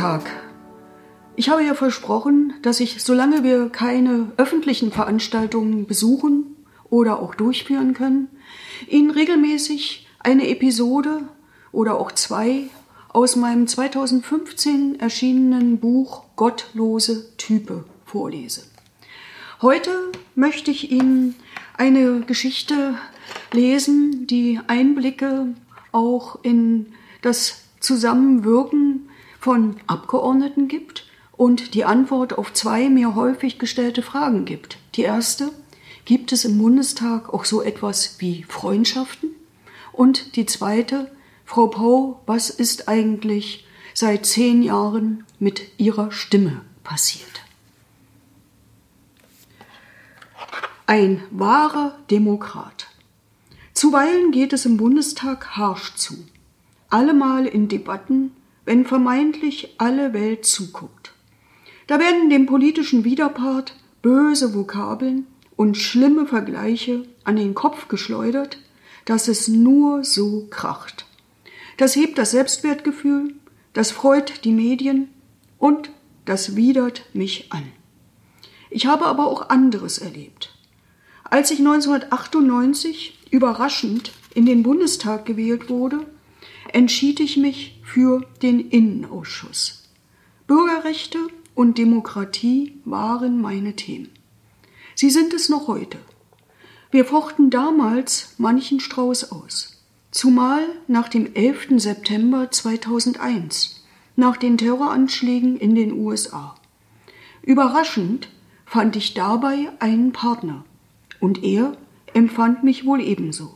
Bundestag. Ich habe ja versprochen, dass ich, solange wir keine öffentlichen Veranstaltungen besuchen oder auch durchführen können, Ihnen regelmäßig eine Episode oder auch zwei aus meinem 2015 erschienenen Buch Gottlose Type vorlese. Heute möchte ich Ihnen eine Geschichte lesen, die Einblicke auch in das Zusammenwirken von Abgeordneten gibt und die Antwort auf zwei mir häufig gestellte Fragen gibt. Die erste, gibt es im Bundestag auch so etwas wie Freundschaften? Und die zweite, Frau Pau, was ist eigentlich seit zehn Jahren mit Ihrer Stimme passiert? Ein wahrer Demokrat. Zuweilen geht es im Bundestag harsch zu. Allemal in Debatten, wenn vermeintlich alle Welt zuguckt. Da werden dem politischen Widerpart böse Vokabeln und schlimme Vergleiche an den Kopf geschleudert, dass es nur so kracht. Das hebt das Selbstwertgefühl, das freut die Medien und das widert mich an. Ich habe aber auch anderes erlebt. Als ich 1998 überraschend in den Bundestag gewählt wurde, entschied ich mich für den Innenausschuss. Bürgerrechte und Demokratie waren meine Themen. Sie sind es noch heute. Wir fochten damals manchen Strauß aus, zumal nach dem 11. September 2001, nach den Terroranschlägen in den USA. Überraschend fand ich dabei einen Partner, und er empfand mich wohl ebenso.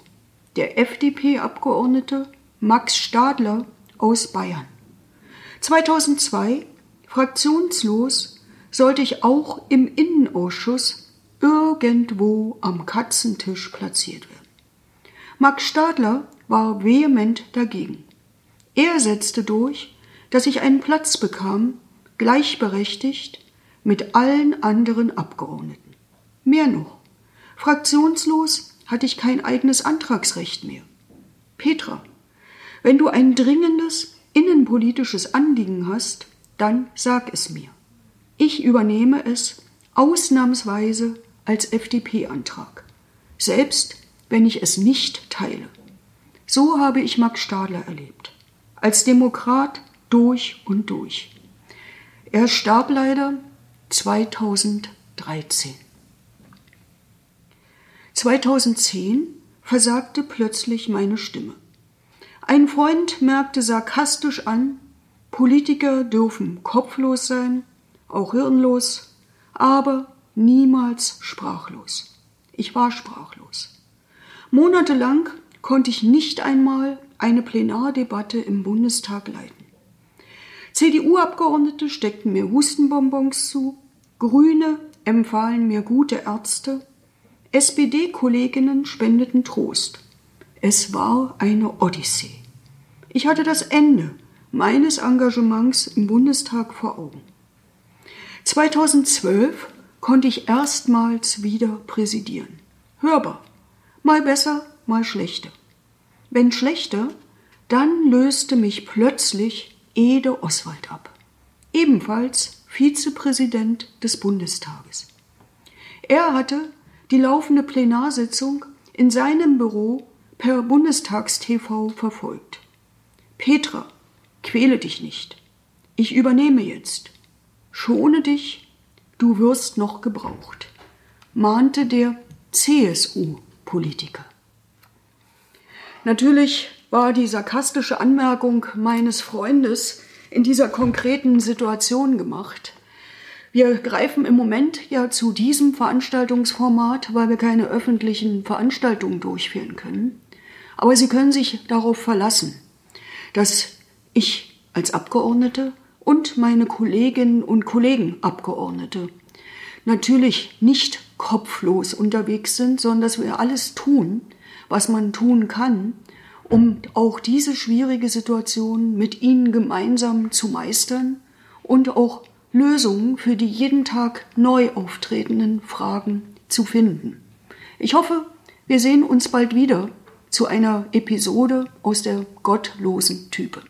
Der FDP-Abgeordnete Max Stadler aus Bayern. 2002, fraktionslos, sollte ich auch im Innenausschuss irgendwo am Katzentisch platziert werden. Max Stadler war vehement dagegen. Er setzte durch, dass ich einen Platz bekam, gleichberechtigt mit allen anderen Abgeordneten. Mehr noch, Fraktionslos hatte ich kein eigenes Antragsrecht mehr. Wenn du ein dringendes innenpolitisches Anliegen hast, dann sag es mir. Ich übernehme es ausnahmsweise als FDP-Antrag, selbst wenn ich es nicht teile. So habe ich Max Stadler erlebt, als Demokrat durch und durch. Er starb leider 2013. 2010 versagte plötzlich meine Stimme. Ein Freund merkte sarkastisch an, Politiker dürfen kopflos sein, auch hirnlos, aber niemals sprachlos. Ich war sprachlos. Monatelang konnte ich nicht einmal eine Plenardebatte im Bundestag leiten. CDU-Abgeordnete steckten mir Hustenbonbons zu, Grüne empfahlen mir gute Ärzte, SPD-Kolleginnen spendeten Trost. Es war eine Odyssee. Ich hatte das Ende meines Engagements im Bundestag vor Augen. 2012 konnte ich erstmals wieder präsidieren. Hörbar. Mal besser, mal schlechter. Wenn schlechter, dann löste mich plötzlich Ede Oswald ab. Ebenfalls Vizepräsident des Bundestages. Er hatte die laufende Plenarsitzung in seinem Büro per Bundestagstv verfolgt. Petra, quäle dich nicht. Ich übernehme jetzt. Schone dich, du wirst noch gebraucht, mahnte der CSU-Politiker. Natürlich war die sarkastische Anmerkung meines Freundes in dieser konkreten Situation gemacht. Wir greifen im Moment ja zu diesem Veranstaltungsformat, weil wir keine öffentlichen Veranstaltungen durchführen können. Aber Sie können sich darauf verlassen, dass ich als Abgeordnete und meine Kolleginnen und Kollegen Abgeordnete natürlich nicht kopflos unterwegs sind, sondern dass wir alles tun, was man tun kann, um auch diese schwierige Situation mit Ihnen gemeinsam zu meistern und auch Lösungen für die jeden Tag neu auftretenden Fragen zu finden. Ich hoffe, wir sehen uns bald wieder zu einer Episode aus der gottlosen Type.